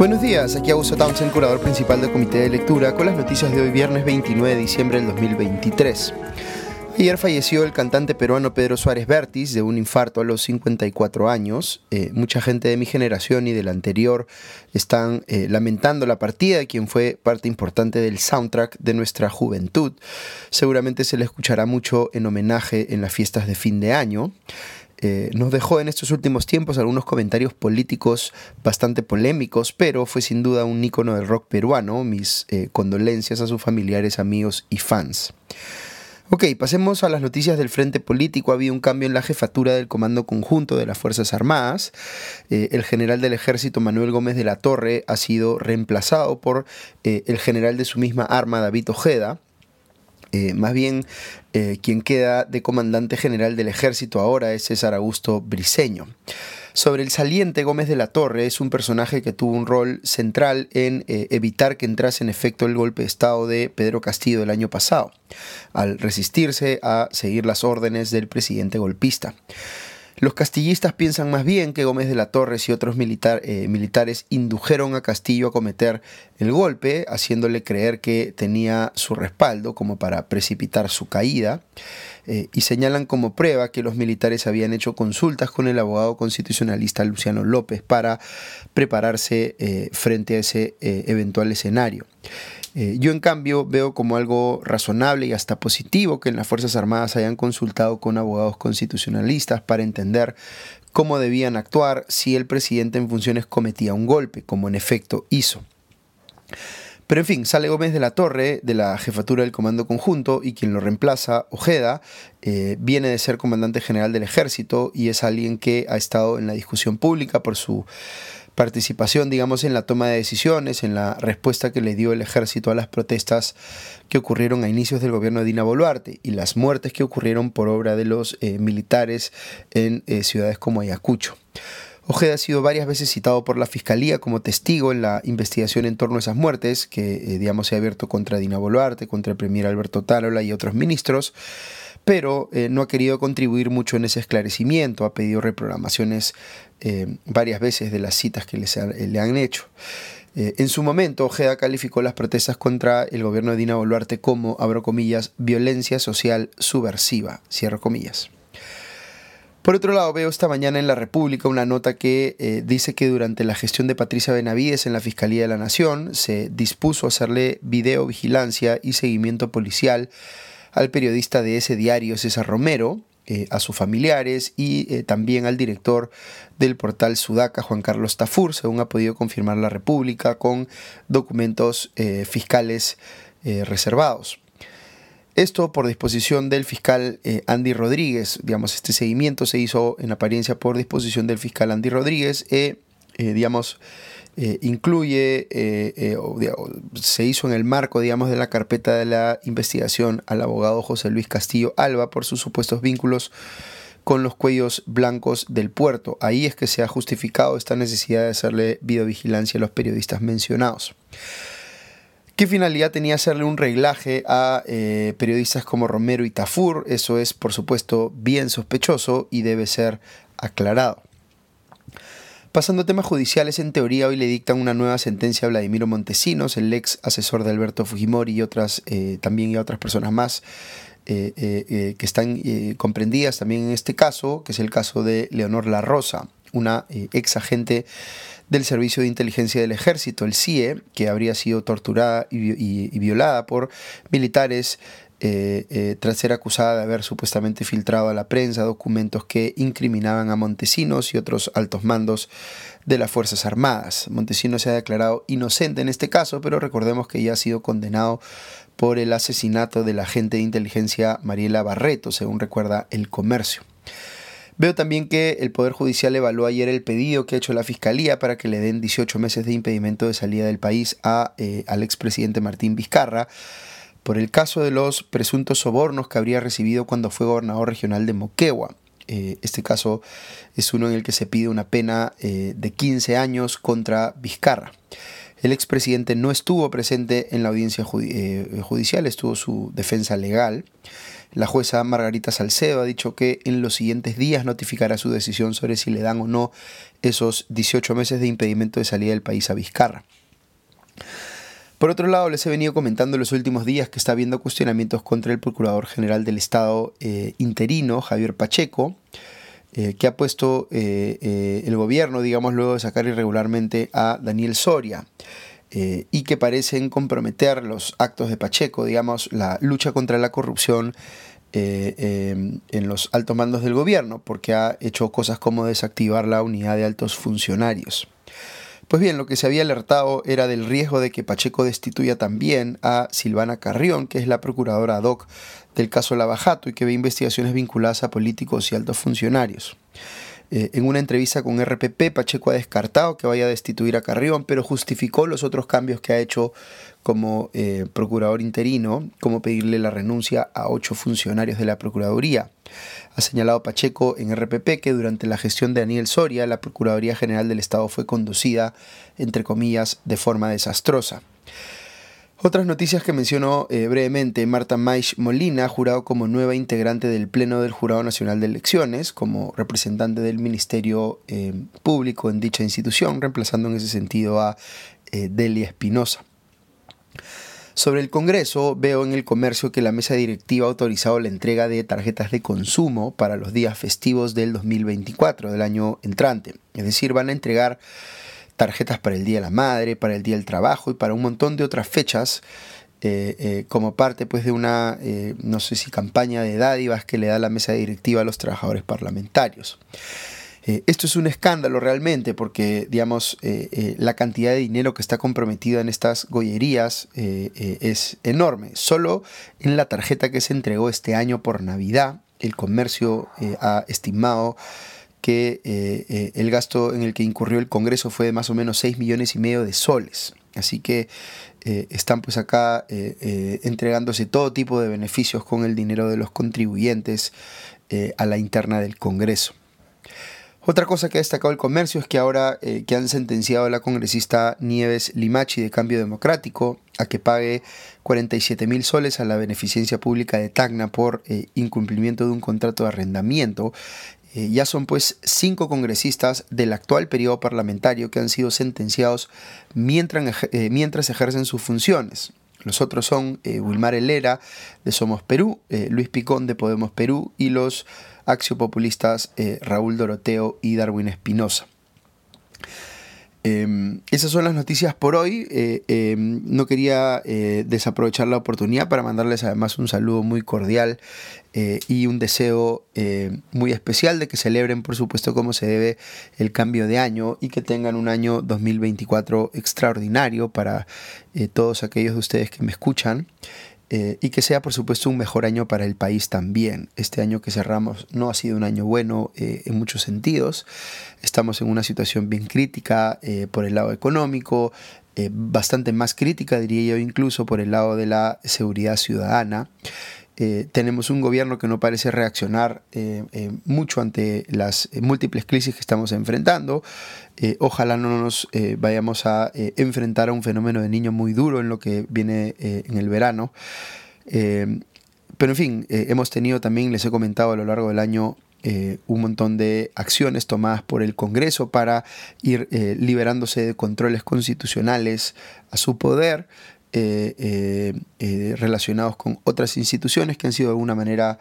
Buenos días, aquí Augusto Townsend, curador principal del Comité de Lectura, con las noticias de hoy viernes 29 de diciembre del 2023. Ayer falleció el cantante peruano Pedro Suárez Vértiz de un infarto a los 54 años. Eh, mucha gente de mi generación y de la anterior están eh, lamentando la partida de quien fue parte importante del soundtrack de nuestra juventud. Seguramente se le escuchará mucho en homenaje en las fiestas de fin de año. Eh, nos dejó en estos últimos tiempos algunos comentarios políticos bastante polémicos, pero fue sin duda un ícono del rock peruano. Mis eh, condolencias a sus familiares, amigos y fans. Ok, pasemos a las noticias del frente político. Ha habido un cambio en la jefatura del Comando Conjunto de las Fuerzas Armadas. Eh, el general del Ejército, Manuel Gómez de la Torre, ha sido reemplazado por el general de su misma arma, David Ojeda. Eh, más bien, eh, quien queda de comandante general del ejército ahora es César Augusto Briceño. Sobre el saliente Gómez de la Torre, es un personaje que tuvo un rol central en eh, evitar que entrase en efecto el golpe de Estado de Pedro Castillo el año pasado, al resistirse a seguir las órdenes del presidente golpista. Los castillistas piensan más bien que Gómez de la Torres y otros eh, militares indujeron a Castillo a cometer el golpe, haciéndole creer que tenía su respaldo como para precipitar su caída, eh, y señalan como prueba que los militares habían hecho consultas con el abogado constitucionalista Luciano López para prepararse eh, frente a ese eventual escenario. Eh, yo en cambio veo como algo razonable y hasta positivo que en las Fuerzas Armadas hayan consultado con abogados constitucionalistas para entender cómo debían actuar si el presidente en funciones cometía un golpe, como en efecto hizo. Pero en fin, sale Gómez de la Torre de la jefatura del Comando Conjunto y quien lo reemplaza, Ojeda, eh, viene de ser comandante general del ejército y es alguien que ha estado en la discusión pública por su participación, digamos, en la toma de decisiones, en la respuesta que le dio el ejército a las protestas que ocurrieron a inicios del gobierno de Dina Boluarte y las muertes que ocurrieron por obra de los eh, militares en eh, ciudades como Ayacucho. Ojeda ha sido varias veces citado por la Fiscalía como testigo en la investigación en torno a esas muertes, que eh, digamos se ha abierto contra Dina Boluarte, contra el premier Alberto Tarola y otros ministros, pero eh, no ha querido contribuir mucho en ese esclarecimiento, ha pedido reprogramaciones eh, varias veces de las citas que le han hecho. en su momento, Ojeda calificó las protestas contra el gobierno de Dina Boluarte como, abro comillas, violencia social subversiva, cierro comillas. Por otro lado, veo esta mañana en La República una nota que dice que durante la gestión de Patricia Benavides en la Fiscalía de la Nación se dispuso a hacerle videovigilancia y seguimiento policial al periodista de ese diario César Romero, eh, a sus familiares y eh, también al director del portal Sudaca, Juan Carlos Tafur, según ha podido confirmar la República, con documentos eh, fiscales reservados. Esto por disposición del fiscal Andy Rodríguez. Digamos, este seguimiento se hizo en apariencia por disposición del fiscal Andy Rodríguez. digamos, eh, incluye, eh, eh, se hizo en el marco, digamos, de la carpeta de la investigación al abogado José Luis Castillo Alba por sus supuestos vínculos con los cuellos blancos del puerto. Ahí es que se ha justificado esta necesidad de hacerle videovigilancia a los periodistas mencionados. ¿Qué finalidad tenía hacerle un reglaje a periodistas como Romero y Tafur? Eso es, por supuesto, bien sospechoso y debe ser aclarado. Pasando a temas judiciales, en teoría hoy le dictan una nueva sentencia a Vladimiro Montesinos, el ex asesor de Alberto Fujimori y otras eh, también y otras personas más eh, eh, que están comprendidas también en este caso, que es el caso de Leonor La Rosa, una ex agente del Servicio de Inteligencia del Ejército, el CIE, que habría sido torturada y violada por militares eh, eh, tras ser acusada de haber supuestamente filtrado a la prensa documentos que incriminaban a Montesinos y otros altos mandos de las Fuerzas Armadas. Montesinos se ha declarado inocente en este caso, pero recordemos que ya ha sido condenado por el asesinato de la agente de inteligencia Mariela Barreto, según recuerda el comercio. Veo también que el Poder Judicial evaluó ayer el pedido que ha hecho la Fiscalía para que le den 18 meses de impedimento de salida del país a, eh, al expresidente Martín Vizcarra por el caso de los presuntos sobornos que habría recibido cuando fue gobernador regional de Moquegua. Eh, este caso es uno en el que se pide una pena eh, de 15 años contra Vizcarra. El expresidente no estuvo presente en la audiencia eh, judicial, estuvo su defensa legal. La jueza Margarita Salcedo ha dicho que en los siguientes días notificará su decisión sobre si le dan o no esos 18 meses de impedimento de salida del país a Vizcarra. Por otro lado, les he venido comentando en los últimos días que está habiendo cuestionamientos contra el Procurador General del Estado eh, interino, Javier Pacheco, eh, que ha puesto eh, el gobierno, digamos, luego de sacar irregularmente a Daniel Soria. Y que parecen comprometer los actos de Pacheco, digamos, la lucha contra la corrupción en los altos mandos del gobierno, porque ha hecho cosas como desactivar la unidad de altos funcionarios. Pues bien, lo que se había alertado era del riesgo de que Pacheco destituya también a Silvana Carrión, que es la procuradora ad hoc del caso Lavajato y que ve investigaciones vinculadas a políticos y altos funcionarios. Eh, en una entrevista con RPP, Pacheco ha descartado que vaya a destituir a Carrión, pero justificó los otros cambios que ha hecho como eh, procurador interino, como pedirle la renuncia a ocho funcionarios de la Procuraduría. Ha señalado Pacheco en RPP que durante la gestión de Daniel Soria, la Procuraduría General del Estado fue conducida, entre comillas, de forma desastrosa. Otras noticias que mencionó eh, brevemente, Marta Maish Molina, jurado como nueva integrante del Pleno del Jurado Nacional de Elecciones, como representante del Ministerio eh, Público en dicha institución, reemplazando en ese sentido a eh, Delia Espinosa. Sobre el Congreso, veo en el comercio que la mesa directiva ha autorizado la entrega de tarjetas de consumo para los días festivos del 2024, del año entrante. Es decir, van a entregar tarjetas para el Día de la Madre, para el Día del Trabajo y para un montón de otras fechas eh, eh, como parte pues, de una, eh, no sé si campaña de dádivas que le da la mesa directiva a los trabajadores parlamentarios. esto es un escándalo realmente porque, digamos, la cantidad de dinero que está comprometida en estas gollerías es enorme. Solo en la tarjeta que se entregó este año por Navidad, el comercio ha estimado que eh, eh, el gasto en el que incurrió el Congreso fue de más o menos 6 millones y medio de soles. Así que eh, están pues acá entregándose todo tipo de beneficios con el dinero de los contribuyentes a la interna del Congreso. Otra cosa que ha destacado el comercio es que ahora que han sentenciado a la congresista Nieves Limachi de Cambio Democrático a que pague 47 mil soles a la beneficencia pública de Tacna por incumplimiento de un contrato de arrendamiento, eh, ya son pues cinco congresistas del actual periodo parlamentario que han sido sentenciados mientras, eh, mientras ejercen sus funciones. Los otros son eh, Wilmar Helera de Somos Perú, Luis Picón de Podemos Perú y los axiopopulistas Raúl Doroteo y Darwin Espinosa. Em, esas son las noticias por hoy. Eh, em, no quería eh, desaprovechar la oportunidad para mandarles además un saludo muy cordial eh, y un deseo muy especial de que celebren, por supuesto, como se debe el cambio de año y que tengan un año 2024 extraordinario para todos aquellos de ustedes que me escuchan. Eh, y que sea por supuesto un mejor año para el país también. Este año que cerramos no ha sido un año bueno eh, en muchos sentidos. Estamos en una situación bien crítica eh, por el lado económico, bastante más crítica diría yo incluso por el lado de la seguridad ciudadana. Eh, tenemos un gobierno que no parece reaccionar eh, eh, mucho ante las múltiples crisis que estamos enfrentando. ojalá no nos vayamos a enfrentar a un fenómeno de niño muy duro en lo que viene en el verano. pero en fin, hemos tenido también, les he comentado a lo largo del año, un montón de acciones tomadas por el Congreso para ir liberándose de controles constitucionales a su poder. Eh, eh, eh, relacionados con otras instituciones que han sido de alguna manera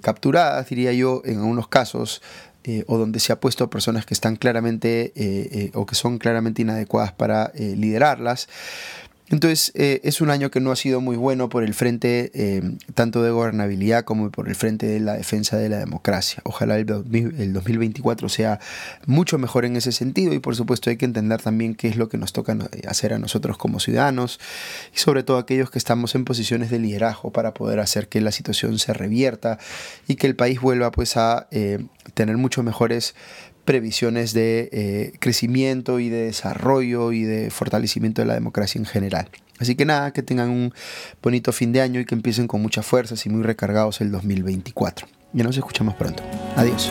capturadas, diría yo, en algunos casos, o donde se ha puesto personas que están claramente o que son claramente inadecuadas para liderarlas. Entonces eh, es un año que no ha sido muy bueno por el frente eh, tanto de gobernabilidad como por el frente de la defensa de la democracia. Ojalá el, 2024 sea mucho mejor en ese sentido y por supuesto hay que entender también qué es lo que nos toca eh, hacer a nosotros como ciudadanos y sobre todo aquellos que estamos en posiciones de liderazgo para poder hacer que la situación se revierta y que el país vuelva pues a tener mucho mejores previsiones de eh, crecimiento y de desarrollo y de fortalecimiento de la democracia en general. Así que nada, que tengan un bonito fin de año y que empiecen con muchas fuerzas y muy recargados el 2024. Ya nos escuchamos pronto. Adiós.